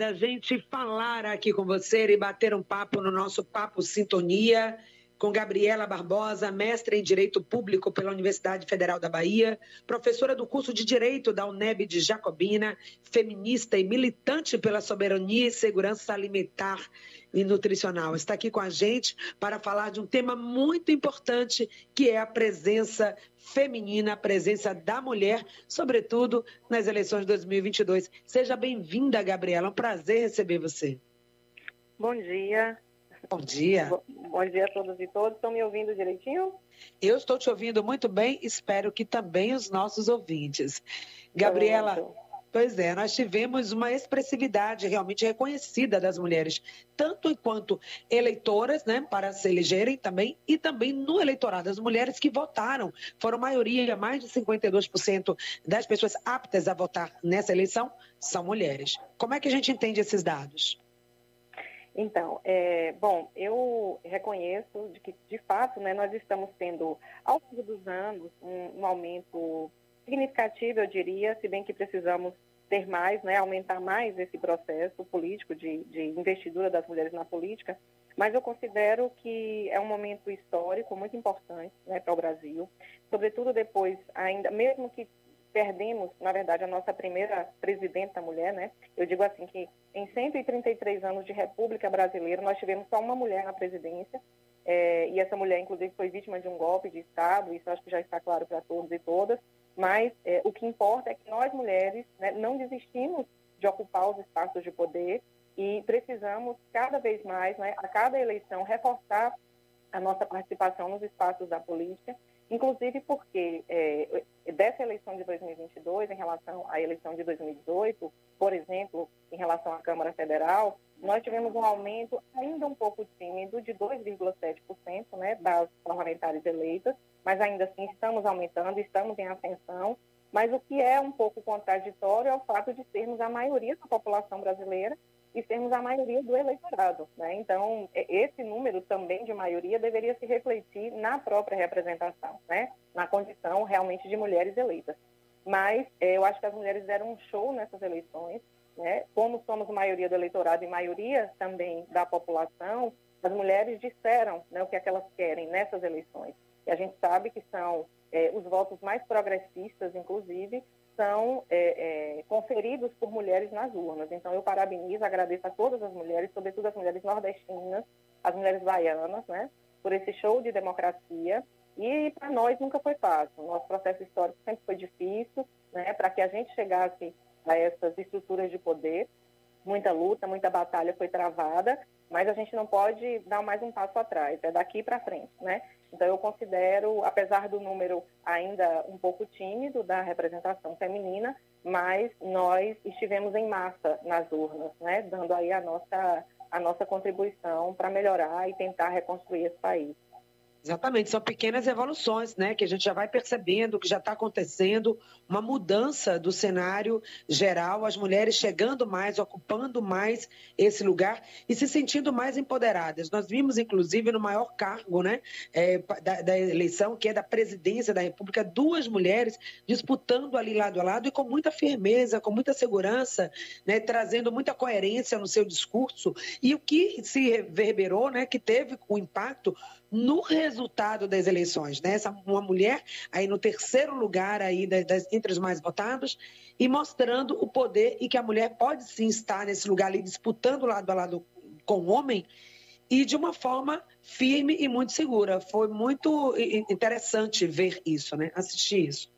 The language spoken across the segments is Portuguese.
da gente falar aqui com você e bater um papo no nosso Papo Sintonia com Gabriela Barbosa, mestre em Direito Público pela Universidade Federal da Bahia, professora do curso de Direito da UNEB de Jacobina, feminista e militante pela soberania e segurança alimentar e nutricional. Está aqui com a gente para falar de um tema muito importante, que é a presença feminina, a presença da mulher, sobretudo nas eleições de 2022. Seja bem-vinda, Gabriela. É um prazer receber você. Bom dia. Bom dia. Bom, dia a todos e todas. Estão me ouvindo direitinho? Eu estou te ouvindo muito bem, espero que também os nossos ouvintes. Gabriela, Pronto. pois é, nós tivemos uma expressividade realmente reconhecida das mulheres, tanto enquanto eleitoras, né, para se elegerem também, e também no eleitorado. As mulheres que votaram foram maioria, mais de 52% das pessoas aptas a votar nessa eleição são mulheres. Como é que a gente entende esses dados? Então, é, bom, eu reconheço de que, de fato, né, nós estamos tendo, ao longo dos anos, um, um, aumento significativo, eu diria, se bem que precisamos ter mais, né, aumentar mais esse processo político de, de investidura das mulheres na política, mas eu considero que é um momento histórico muito importante né, para o Brasil, sobretudo depois, ainda, mesmo que perdemos, na verdade, a nossa primeira presidenta mulher, né? Eu digo assim que em 133 anos de República Brasileira, nós tivemos só uma mulher na presidência, é, e essa mulher, inclusive, foi vítima de um golpe de Estado, isso acho que já está claro para todos e todas, mas é, o que importa é que nós, mulheres, né, não desistimos de ocupar os espaços de poder e precisamos cada vez mais, né, a cada eleição, reforçar a nossa participação nos espaços da política inclusive porque é, dessa eleição de 2022, em relação à eleição de 2018, por exemplo, em relação à Câmara Federal, nós tivemos um aumento ainda um pouco tímido de 2,7% né, das parlamentares eleitas, mas ainda assim estamos aumentando, estamos em ascensão. Mas o que é um pouco contraditório é o fato de sermos a maioria da população brasileira e sermos a maioria do eleitorado. Né? Então, esse número também de maioria deveria se refletir na própria representação, né? na condição realmente de mulheres eleitas. Mas é, eu acho que as mulheres deram um show nessas eleições. Né? Como somos maioria do eleitorado e maioria também da população, as mulheres disseram né, o que, é que elas querem nessas eleições. E a gente sabe que são é, os votos mais progressistas, inclusive, são é, é, conferidos por mulheres nas urnas. Então, eu parabenizo, agradeço a todas as mulheres, sobretudo as mulheres nordestinas, as mulheres baianas, né, por esse show de democracia. E para nós nunca foi fácil. Nosso processo histórico sempre foi difícil, né, para que a gente chegasse a essas estruturas de poder. Muita luta, muita batalha foi travada, mas a gente não pode dar mais um passo atrás, é daqui para frente, né? Então, eu considero, apesar do número ainda um pouco tímido da representação feminina, mas nós estivemos em massa nas urnas, né, dando aí a nossa, a nossa contribuição para melhorar e tentar reconstruir esse país. Exatamente, são pequenas evoluções, né? Que a gente já vai percebendo que já está acontecendo uma mudança do cenário geral, as mulheres chegando mais, ocupando mais esse lugar e se sentindo mais empoderadas. Nós vimos, inclusive, no maior cargo né, é, da, da, eleição, que é da presidência da República, duas mulheres disputando ali lado a lado e com muita firmeza, com muita segurança, né, trazendo muita coerência no seu discurso. E o que se reverberou, né, que teve o um impacto no resultado das eleições, né? Essa, uma mulher aí no terceiro lugar aí das, das, entre os mais votados e mostrando o poder e que a mulher pode sim estar nesse lugar ali disputando lado a lado com o homem e de uma forma firme e muito segura. Foi muito interessante ver isso, né? Assistir isso.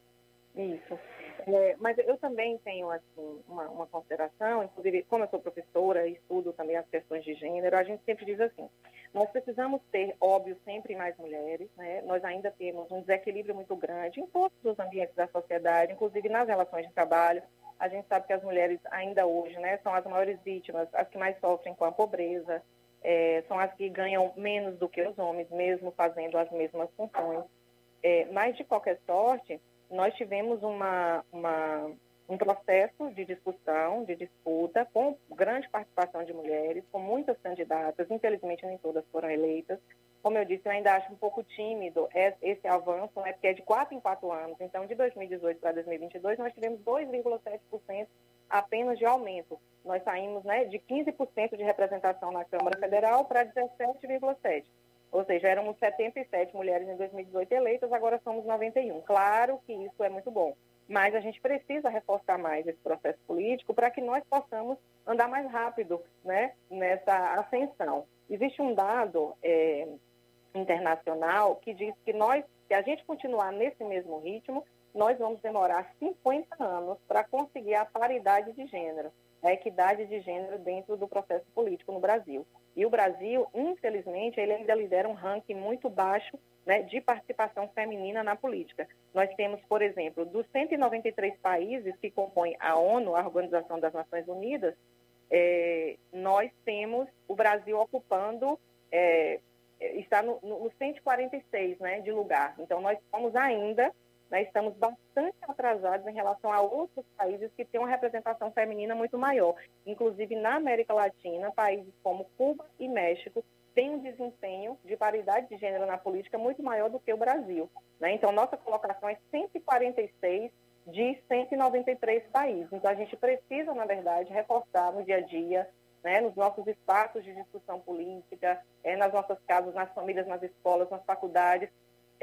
Isso. É, mas eu também tenho assim, uma, uma, consideração, inclusive como eu sou professora e estudo também as questões de gênero, a gente sempre diz assim, nós precisamos ter, óbvio, sempre mais mulheres, né? nós ainda temos um desequilíbrio muito grande em todos os ambientes da sociedade, inclusive nas relações de trabalho, a gente sabe que as mulheres ainda hoje né, são as maiores vítimas, as que mais sofrem com a pobreza, é, são as que ganham menos do que os homens, mesmo fazendo as mesmas funções. É, mas, de qualquer sorte, nós tivemos uma, uma, um processo de discussão, de disputa, com grande participação de mulheres, com muitas candidatas, infelizmente nem todas foram eleitas. Como eu disse, eu ainda acho um pouco tímido esse avanço, né, porque é de quatro em quatro anos. Então, de 2018 para 2022, nós tivemos 2,7% apenas de aumento. Nós saímos né, de 15% de representação na Câmara Federal para 17,7%. Ou seja, éramos 77 mulheres em 2018 eleitas, agora somos 91. Claro que isso é muito bom, mas a gente precisa reforçar mais esse processo político para que nós possamos andar mais rápido né, nessa ascensão. Existe um dado é, internacional que diz que nós, se a gente continuar nesse mesmo ritmo, nós vamos demorar 50 anos para conseguir a paridade de gênero, a equidade de gênero dentro do processo político no Brasil. E o Brasil, infelizmente, ele ainda lidera um ranking muito baixo né, de participação feminina na política. Nós temos, por exemplo, dos 193 países que compõem a ONU, a Organização das Nações Unidas, é, nós temos o Brasil ocupando, é, está no, no 146 né, de lugar. Então, nós somos ainda né, estamos bastante atrasados em relação a outros países que têm uma representação feminina muito maior. Inclusive, na América Latina, países como Cuba e México têm um desempenho de paridade de gênero na política muito maior do que o Brasil. Né? Então, nossa colocação é 146 de 193 países. Então, a gente precisa, na verdade, reforçar no dia a dia né, nos nossos espaços de discussão política, é, nas nossas casas, nas famílias, nas escolas, nas faculdades,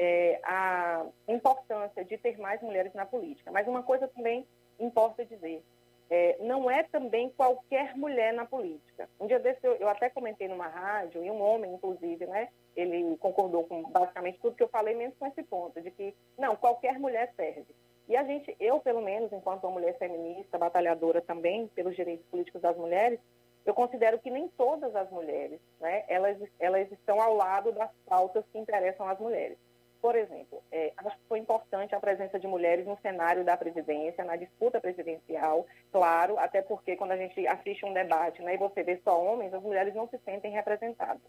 é, a importância de ter mais mulheres na política. Mas uma coisa também importa dizer, é, não é também qualquer mulher na política. Um dia desse eu, eu, até comentei numa rádio, e um homem, inclusive, né, ele concordou com basicamente tudo que eu falei, menos com esse ponto, de que, não, qualquer mulher serve. E a gente, eu pelo menos, enquanto uma mulher feminista, batalhadora também pelos direitos políticos das mulheres, eu considero que nem todas as mulheres, né, elas, elas estão ao lado das pautas que interessam às mulheres. Por exemplo, é, acho que foi importante a presença de mulheres no cenário da presidência, na disputa presidencial, claro, até porque quando a gente assiste um debate né, e você vê só homens, as mulheres não se sentem representadas.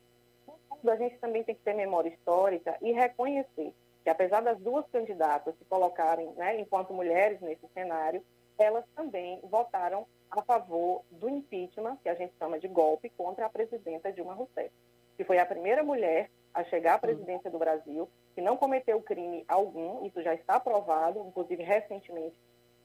A gente também tem que ter memória histórica e reconhecer que, apesar das duas candidatas se colocarem né, enquanto mulheres nesse cenário, elas também votaram a favor do impeachment, que a gente chama de golpe, contra a presidenta Dilma Rousseff, que foi a primeira mulher a chegar à presidência do Brasil, que não cometeu crime algum, isso já está aprovado, inclusive recentemente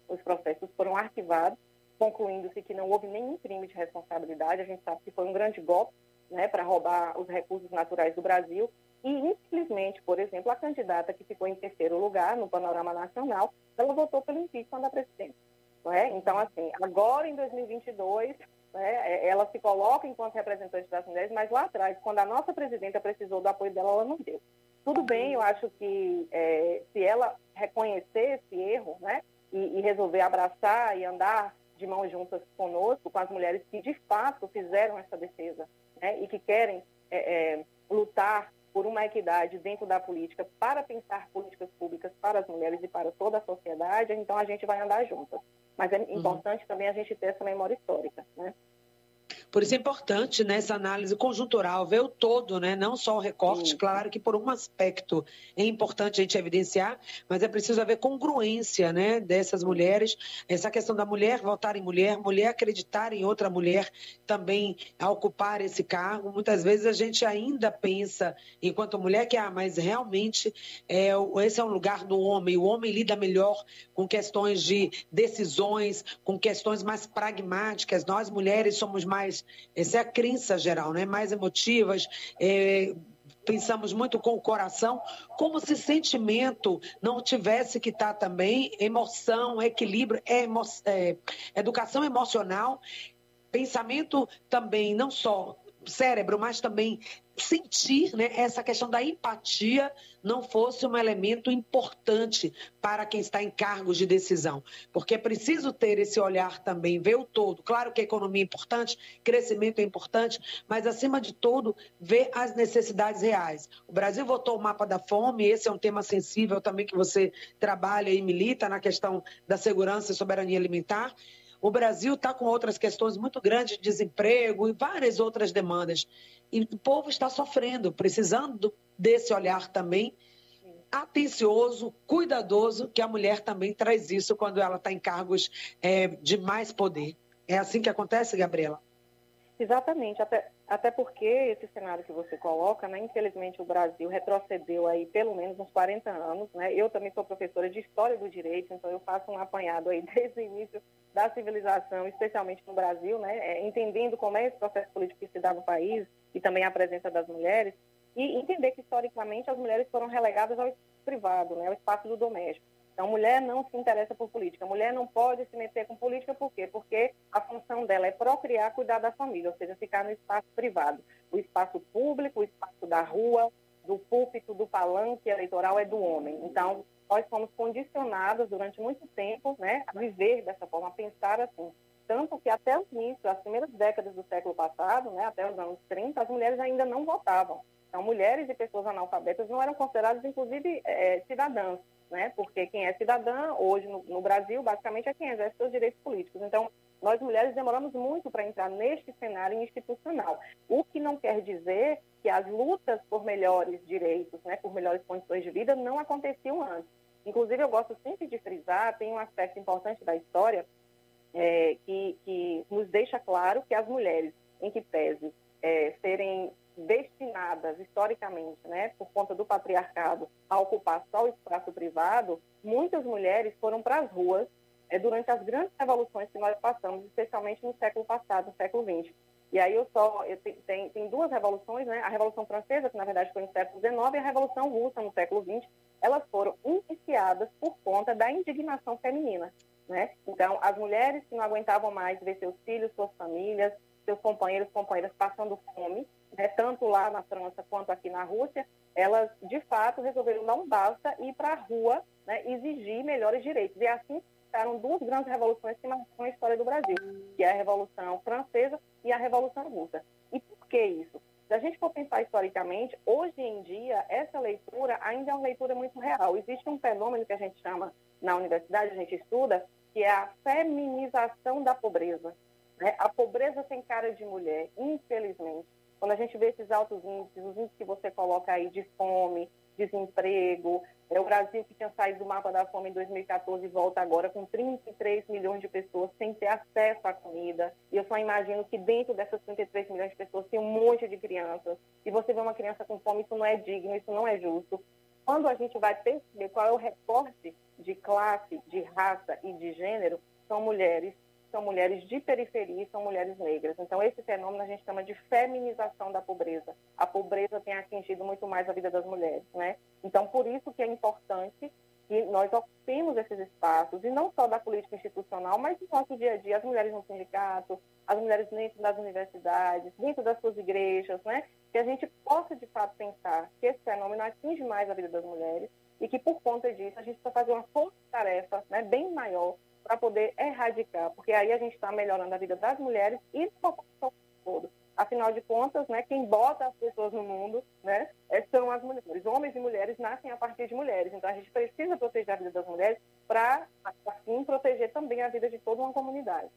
os processos foram arquivados, concluindo-se que não houve nenhum crime de responsabilidade, a gente sabe que foi um grande golpe né, para roubar os recursos naturais do Brasil, e infelizmente, por exemplo, a candidata que ficou em terceiro lugar no panorama nacional, ela votou pelo impeachment da presidência. É? Então, assim, agora em 2022, né, é, ela se coloca enquanto representante das mulheres, mas lá atrás, quando a nossa presidenta precisou do apoio dela, ela não deu. Tudo bem, eu acho que é, se ela reconhecer esse erro, né, e, e, resolver abraçar e andar de mãos juntas conosco, com as mulheres que de fato fizeram essa defesa, né, e que querem é, é, lutar por uma equidade dentro da política para pensar políticas públicas para as mulheres e para toda a sociedade, então a gente vai andar juntas. Mas é uhum. importante uhum. também a gente ter essa memória histórica, né? Por isso é importante nessa né, análise conjuntural ver o todo, né? não só o recorte. Sim. Claro que por um aspecto é importante a gente evidenciar, mas é preciso haver congruência né, dessas mulheres. Essa questão da mulher votar em mulher, mulher acreditar em outra mulher também a ocupar esse cargo. Muitas vezes a gente ainda pensa, enquanto mulher, que ah, mas realmente é, esse é um lugar do homem. O homem lida melhor com questões de decisões, com questões mais pragmáticas. Nós mulheres somos mais essa é a crença geral, né? mais emotivas, é, pensamos muito com o coração, como se sentimento não tivesse que estar também, emoção, equilíbrio, é emo é, educação emocional, pensamento também, não só cérebro, mas também sentir né, essa questão da empatia não fosse um elemento importante para quem está em cargos de decisão. Porque é preciso ter esse olhar também, ver o todo. Claro que a economia é importante, crescimento é importante, mas, acima de tudo, ver as necessidades reais. O Brasil votou o mapa da fome, esse é um tema sensível também que você trabalha e milita na questão da segurança e soberania alimentar. O Brasil está com outras questões muito grandes de desemprego e várias outras demandas. E o povo está sofrendo, precisando desse olhar também atencioso, cuidadoso, que a mulher também traz isso quando ela está em cargos é, de mais poder. É assim que acontece, Gabriela? Exatamente, até, até porque esse cenário que você coloca, né, infelizmente o Brasil retrocedeu aí pelo menos uns 40 anos, né? Eu também sou professora de História do Direito, então eu faço um apanhado aí desde o início da civilização, especialmente no Brasil, né, é, entendendo como é esse processo político que se dá no país e também a presença das mulheres, e entender que historicamente as mulheres foram relegadas ao espaço privado, né, ao espaço do doméstico. Então, mulher não se interessa por política. Mulher não pode se meter com política, por quê? Porque a função dela é procriar, cuidar da família, ou seja, ficar no espaço privado. O espaço público, o espaço da rua, do púlpito, do palanque eleitoral é do homem. Então, nós fomos condicionadas durante muito tempo né, a viver dessa forma, a pensar assim. Tanto que até o início, as primeiras décadas do século passado, né, até os anos 30, as mulheres ainda não votavam. Então, mulheres e pessoas analfabetas não eram consideradas, inclusive, é, cidadãs né? Porque quem é cidadã hoje no, no Brasil, basicamente, é quem exerce seus direitos políticos. Então, nós mulheres demoramos muito para entrar neste cenário institucional. O que não quer dizer que as lutas por melhores direitos, né, por melhores condições de vida, não aconteciam antes. Inclusive, eu gosto sempre de frisar, tem um aspecto importante da história é, que, que nos deixa claro que as mulheres, em que pese é, serem destinadas historicamente, né, por conta do patriarcado, a ocupar só o espaço privado, muitas mulheres foram para as ruas é, durante as grandes revoluções que nós passamos, especialmente no século passado, no século XX. E aí eu só eu tem, tem duas revoluções, né? A Revolução Francesa, que na verdade foi no século XIX, e a Revolução Russa no século XX. Elas foram iniciadas por conta da indignação feminina, né? Então as mulheres que não aguentavam mais ver seus filhos, suas famílias, seus companheiros, companheiras passando fome, né, tanto lá na França quanto aqui na Rússia, elas de fato resolveram não basta ir para a rua né, exigir melhores direitos. E assim ficaram duas grandes revoluções que marcam a história do Brasil, que é a Revolução Francesa e a Revolução Russa. E por que isso? Se a gente for pensar historicamente, hoje em dia, essa leitura ainda é uma leitura muito real. Existe um fenômeno que a gente chama na universidade, a gente estuda, que é a feminização da pobreza. Né? A pobreza tem cara de mulher, infelizmente. Quando a gente vê esses altos índices, os índices que você coloca aí de fome, desemprego, é o Brasil que tinha saído do mapa da fome em 2014 e volta agora com 33 milhões de pessoas sem ter acesso à comida. E eu só imagino que dentro dessas 33 milhões de pessoas tem um monte de crianças. E você vê uma criança com fome, isso não é digno, isso não é justo. Quando a gente vai perceber qual é o recorte de classe, de raça e de gênero, são mulheres são mulheres de periferia e são mulheres negras. Então, esse fenômeno a gente chama de feminização da pobreza. A pobreza tem atingido muito mais a vida das mulheres, né? Então, por isso que é importante que nós ocupemos esses espaços, e não só da política institucional, mas no nosso dia a dia, as mulheres no sindicato, as mulheres dentro das universidades, dentro das suas igrejas, né? Que a gente possa, de fato, pensar que esse fenômeno atinge mais a vida das mulheres e que, por conta disso, a gente precisa fazer uma força-tarefa né, bem maior para poder erradicar, porque aí a gente está melhorando a vida das mulheres e da população todo. Afinal de contas, né, quem bota as pessoas no mundo né, é, são as mulheres. Homens e mulheres nascem a partir de mulheres. Então, a gente precisa proteger a vida das mulheres para, assim, proteger também a vida de toda uma comunidade.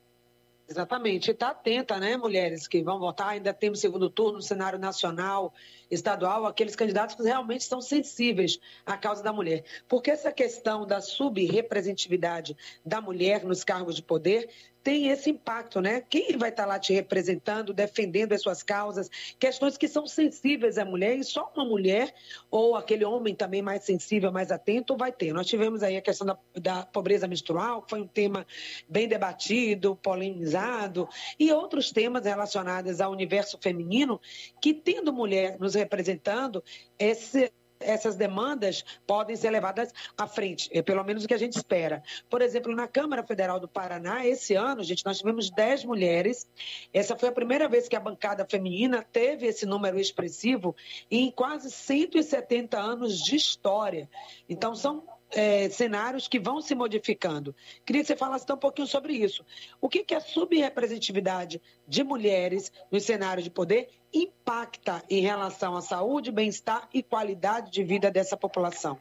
Exatamente. Está atenta, né, mulheres que vão votar. Ainda temos segundo turno no cenário nacional, estadual, aqueles candidatos que realmente estão sensíveis à causa da mulher. Porque essa questão da subrepresentatividade da mulher nos cargos de poder tem esse impacto, né? Quem vai estar lá te representando, defendendo as suas causas, questões que são sensíveis à mulher e só uma mulher ou aquele homem também mais sensível, mais atento vai ter. Nós tivemos aí a questão da, da pobreza menstrual, que foi um tema bem debatido, polemizado, e outros temas relacionados ao universo feminino que, tendo mulher nos representando, esse, essas demandas podem ser levadas à frente, é pelo menos o que a gente espera. Por exemplo, na Câmara Federal do Paraná, esse ano, gente, nós tivemos 10 mulheres. Essa foi a primeira vez que a bancada feminina teve esse número expressivo em quase 170 anos de história. Então, são é, cenários que vão se modificando. Queria que você falasse um pouquinho sobre isso. O que, que a subrepresentatividade de mulheres no cenário de poder impacta em relação à saúde, bem-estar e qualidade de vida dessa população?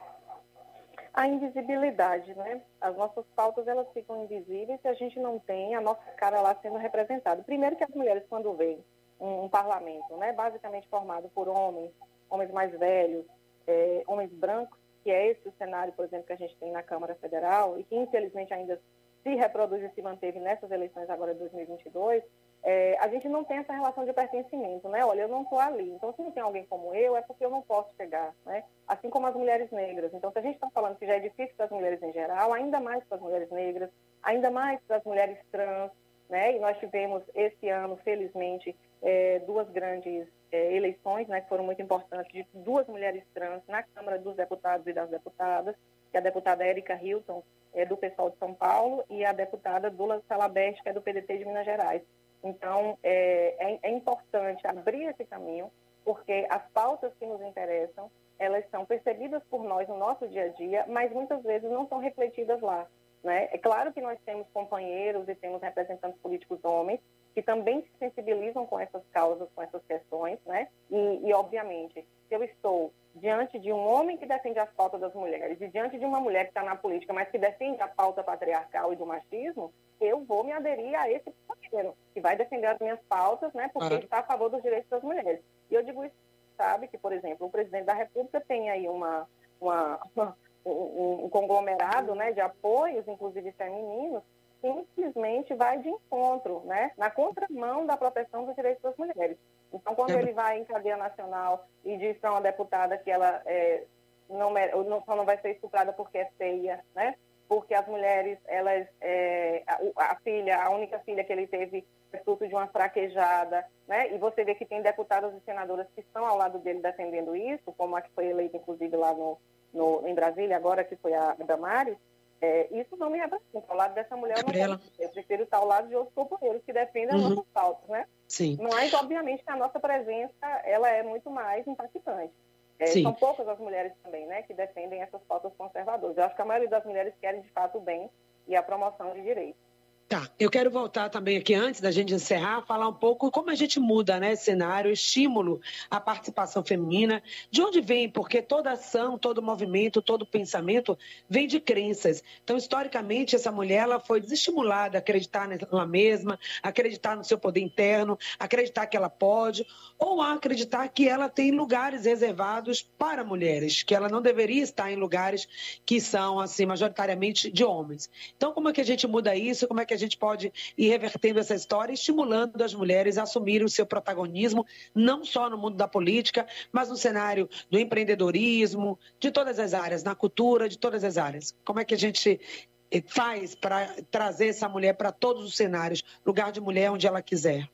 A invisibilidade, né? As nossas pautas elas ficam invisíveis se a gente não tem a nossa cara lá sendo representada. Primeiro que as mulheres quando veem um, um parlamento, né, basicamente formado por homens, homens mais velhos, é, homens brancos, que é esse o cenário, por exemplo, que a gente tem na Câmara Federal e que infelizmente ainda se reproduz e se manteve nessas eleições agora de 2022, é, a gente não tem essa relação de pertencimento, né? Olha, eu não estou ali. Então, se não tem alguém como eu, é porque eu não posso chegar, né? Assim como as mulheres negras. Então, se a gente está falando que já é difícil para as mulheres em geral, ainda mais para as mulheres negras, ainda mais para as mulheres trans, né? E nós tivemos esse ano, felizmente, é, duas grandes é, eleições, né? Que foram muito importantes, de duas mulheres trans na Câmara dos Deputados e das Deputadas, que é a deputada Érica Hilton, é, do pessoal de São Paulo, e a deputada Dula Salabert, que é do PDT de Minas Gerais. Então, é, é, é importante abrir esse caminho, porque as pautas que nos interessam, elas são percebidas por nós no nosso dia a dia, mas muitas vezes não são refletidas lá. Né? É claro que nós temos companheiros e temos representantes políticos homens que também se sensibilizam com essas causas, com essas questões, né? E, e, obviamente, se eu estou diante de um homem que defende as pautas das mulheres e diante de uma mulher que está na política, mas que defende a pauta patriarcal e do machismo, eu vou me aderir a esse parceiro, que vai defender as minhas pautas, né, porque ele está a favor dos direitos das mulheres. E eu digo isso, sabe, que, por exemplo, o presidente da República tem aí uma, uma, uma um, um, conglomerado né, de apoios, inclusive femininos, simplesmente vai de encontro, né, na contramão da proteção dos direitos das mulheres. Então, quando ele vai em cadeia nacional e diz para uma deputada que ela é, não, não, só não vai ser estuprada porque é feia, né? porque as mulheres, elas, é, a, a, filha, a única filha que ele teve é fruto de uma fraquejada, né? E você vê que tem deputadas e senadoras que estão ao lado dele defendendo isso, como a que foi eleita, inclusive, lá no, no em Brasília, agora que foi a Damares, é, isso não me representa. Ao lado dessa mulher, eu, não eu prefiro estar ao lado de outros companheiros que defendem uhum. as nossas pautas, né? Sim. Mas, obviamente, que a nossa presença, ela é muito mais impactante. É, são poucas as mulheres também, né, que defendem essas pautas conservadoras. Eu acho que a maioria das mulheres querem, de fato, o bem e a promoção de direitos. Tá, eu quero voltar também aqui, antes da gente encerrar, falar um pouco como a gente muda né, cenário, estímulo à participação feminina, de onde vem, porque toda ação, todo movimento, todo pensamento vem de crenças. Então, historicamente, essa mulher ela foi desestimulada a acreditar nela mesma, acreditar no seu poder interno, acreditar que ela pode, ou a acreditar que ela tem lugares reservados para mulheres, que ela não deveria estar em lugares que são, assim, majoritariamente de homens. Então, como é que a gente muda isso? Como é que a gente pode ir revertendo essa história, estimulando as mulheres a assumirem o seu protagonismo, não só no mundo da política, mas no cenário do empreendedorismo, de todas as áreas, na cultura, de todas as áreas. Como é que a gente eh, faz para trazer essa mulher para todos os cenários, lugar de mulher onde ela quiser?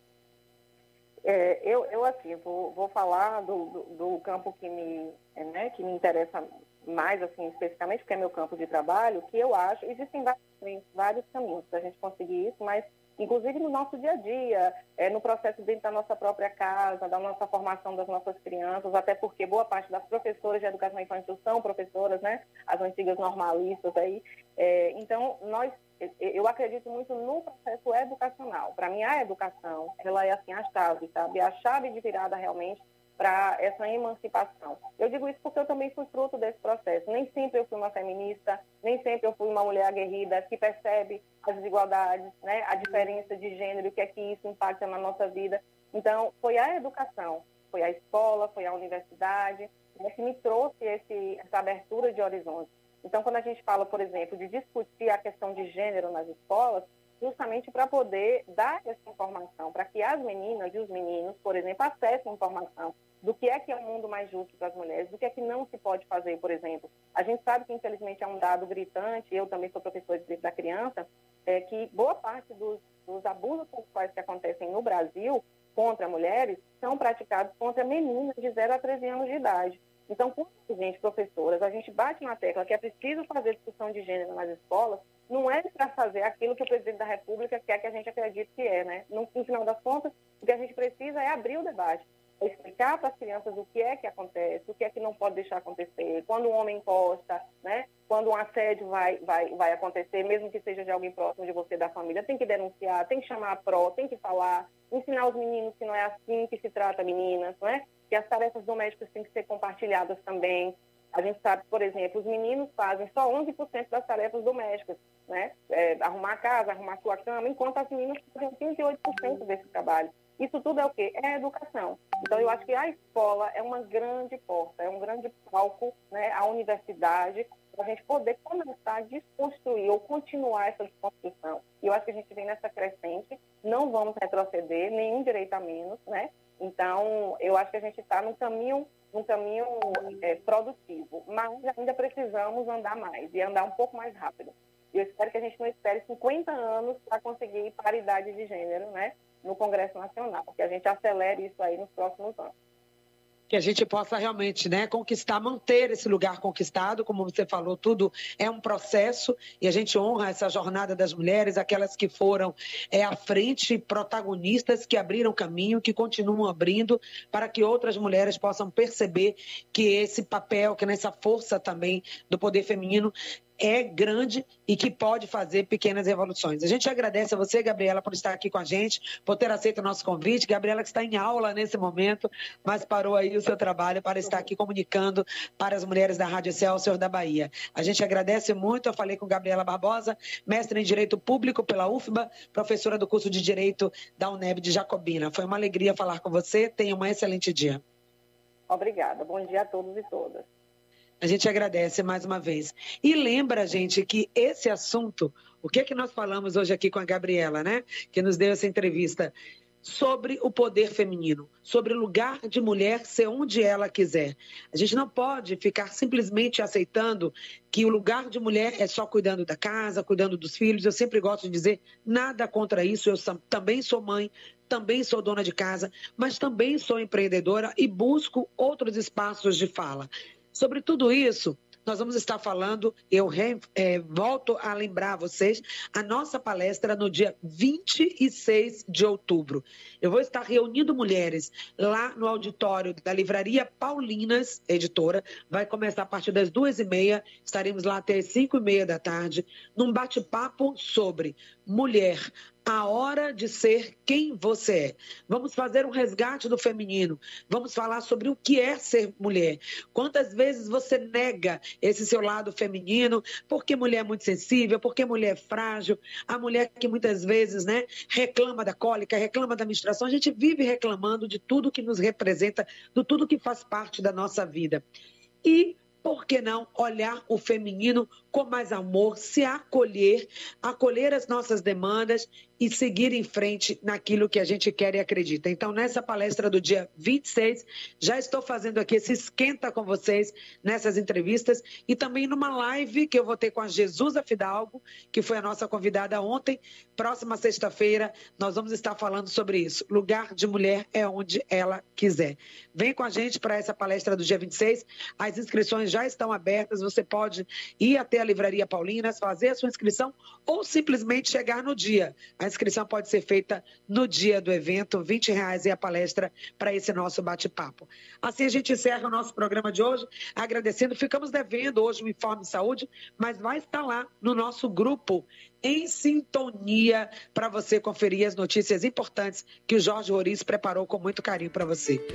É, eu, eu, assim, vou, vou falar do, do, do, campo que me, né, que me interessa mais, assim, especificamente, porque é meu campo de trabalho, que eu acho, existem vários, vários caminhos para a gente conseguir isso, mas inclusive no nosso dia a dia, é, no processo dentro da nossa própria casa, da nossa formação das nossas crianças, até porque boa parte das professoras de educação infantil são professoras, né? As antigas normalistas aí. É, então, nós, eu acredito muito no processo educacional. Para mim, a educação, ela é assim a chave, sabe? A chave de virada realmente para essa emancipação. Eu digo isso porque eu também fui fruto desse processo. Nem sempre eu fui uma feminista, nem sempre eu fui uma mulher aguerrida que percebe as desigualdades, né, a diferença de gênero, o que é que isso impacta na nossa vida. Então, foi a educação, foi a escola, foi a universidade né, que me trouxe esse, essa abertura de horizontes. Então, quando a gente fala, por exemplo, de discutir a questão de gênero nas escolas, justamente para poder dar essa informação, para que as meninas e os meninos, por exemplo, acessem informação do que é que é um mundo mais justo para as mulheres, do que é que não se pode fazer, por exemplo. A gente sabe que, infelizmente, é um dado gritante, eu também sou professora de direito da criança, é que boa parte dos, dos abusos sexuais que acontecem no Brasil contra mulheres são praticados contra meninas de 0 a 13 anos de idade. Então, como gente, professoras, a gente bate na tecla que é preciso fazer discussão de gênero nas escolas, não é para fazer aquilo que o presidente da República quer que a gente acredite que é, né? No, no final das contas, o que a gente precisa é abrir o debate, é explicar para as crianças o que é que acontece, o que é que não pode deixar acontecer, quando um homem encosta, né? Quando um assédio vai, vai, vai acontecer, mesmo que seja de alguém próximo de você, da família, tem que denunciar, tem que chamar a pró, tem que falar, ensinar os meninos que não é assim que se trata meninas, não é? Que as tarefas domésticas têm que ser compartilhadas também, a gente sabe, por exemplo, os meninos fazem só 11% das tarefas domésticas, né? É, arrumar a casa, arrumar a sua cama, enquanto as meninas fazem 28% desse trabalho. Isso tudo é o quê? É educação. Então, eu acho que a escola é uma grande porta, é um grande palco, né? a universidade, para a gente poder começar a desconstruir ou continuar essa desconstrução. E eu acho que a gente vem nessa crescente, não vamos retroceder, nenhum direito a menos, né? Então, eu acho que a gente está num caminho, num caminho é, produtivo, mas ainda precisamos andar mais e andar um pouco mais rápido. Eu espero que a gente não espere 50 anos para conseguir paridade de gênero, né, no Congresso Nacional, que a gente acelere isso aí nos próximos anos que a gente possa realmente né, conquistar, manter esse lugar conquistado, como você falou, tudo é um processo e a gente honra essa jornada das mulheres, aquelas que foram é, à frente, protagonistas, que abriram caminho, que continuam abrindo, para que outras mulheres possam perceber que esse papel, que nessa força também do poder feminino é grande e que pode fazer pequenas revoluções. A gente agradece a você, Gabriela, por estar aqui com a gente, por ter aceito o nosso convite. Gabriela, que está em aula nesse momento, mas parou aí o seu trabalho para estar aqui comunicando para as mulheres da Rádio Celsius da Bahia. A gente agradece muito. Eu falei com Gabriela Barbosa, mestre em Direito Público pela UFBA, professora do curso de Direito da UNEB de Jacobina. Foi uma alegria falar com você. Tenha um excelente dia. Obrigada. Bom dia a todos e todas. A gente agradece mais uma vez. E lembra, gente, que esse assunto, o que é que nós falamos hoje aqui com a Gabriela, né? Que nos deu essa entrevista sobre o poder feminino, sobre o lugar de mulher ser onde ela quiser. A gente não pode ficar simplesmente aceitando que o lugar de mulher é só cuidando da casa, cuidando dos filhos. Eu sempre gosto de dizer nada contra isso. Eu também sou mãe, também sou dona de casa, mas também sou empreendedora e busco outros espaços de fala. Sobre tudo isso, nós vamos estar falando, eu é, volto a lembrar vocês, a nossa palestra no dia 26 de outubro. Eu vou estar reunindo mulheres lá no auditório da Livraria Paulinas, editora. Vai começar a partir das duas e meia, estaremos lá até as cinco e meia da tarde, num bate-papo sobre mulher, a hora de ser quem você é. Vamos fazer um resgate do feminino. Vamos falar sobre o que é ser mulher. Quantas vezes você nega esse seu lado feminino porque mulher é muito sensível, porque mulher é frágil, a mulher que muitas vezes, né, reclama da cólica, reclama da menstruação. A gente vive reclamando de tudo que nos representa, de tudo que faz parte da nossa vida. E por que não olhar o feminino com mais amor, se acolher, acolher as nossas demandas e seguir em frente naquilo que a gente quer e acredita. Então, nessa palestra do dia 26, já estou fazendo aqui esse esquenta com vocês nessas entrevistas e também numa live que eu vou ter com a Jesusa Fidalgo, que foi a nossa convidada ontem. Próxima sexta-feira, nós vamos estar falando sobre isso. Lugar de mulher é onde ela quiser. Vem com a gente para essa palestra do dia 26. As inscrições já estão abertas. Você pode ir até a Livraria Paulinas, fazer a sua inscrição ou simplesmente chegar no dia. A inscrição pode ser feita no dia do evento, 20 reais e a palestra para esse nosso bate-papo. Assim a gente encerra o nosso programa de hoje, agradecendo. Ficamos devendo hoje o Informe Saúde, mas vai estar lá no nosso grupo em sintonia para você conferir as notícias importantes que o Jorge Roriz preparou com muito carinho para você.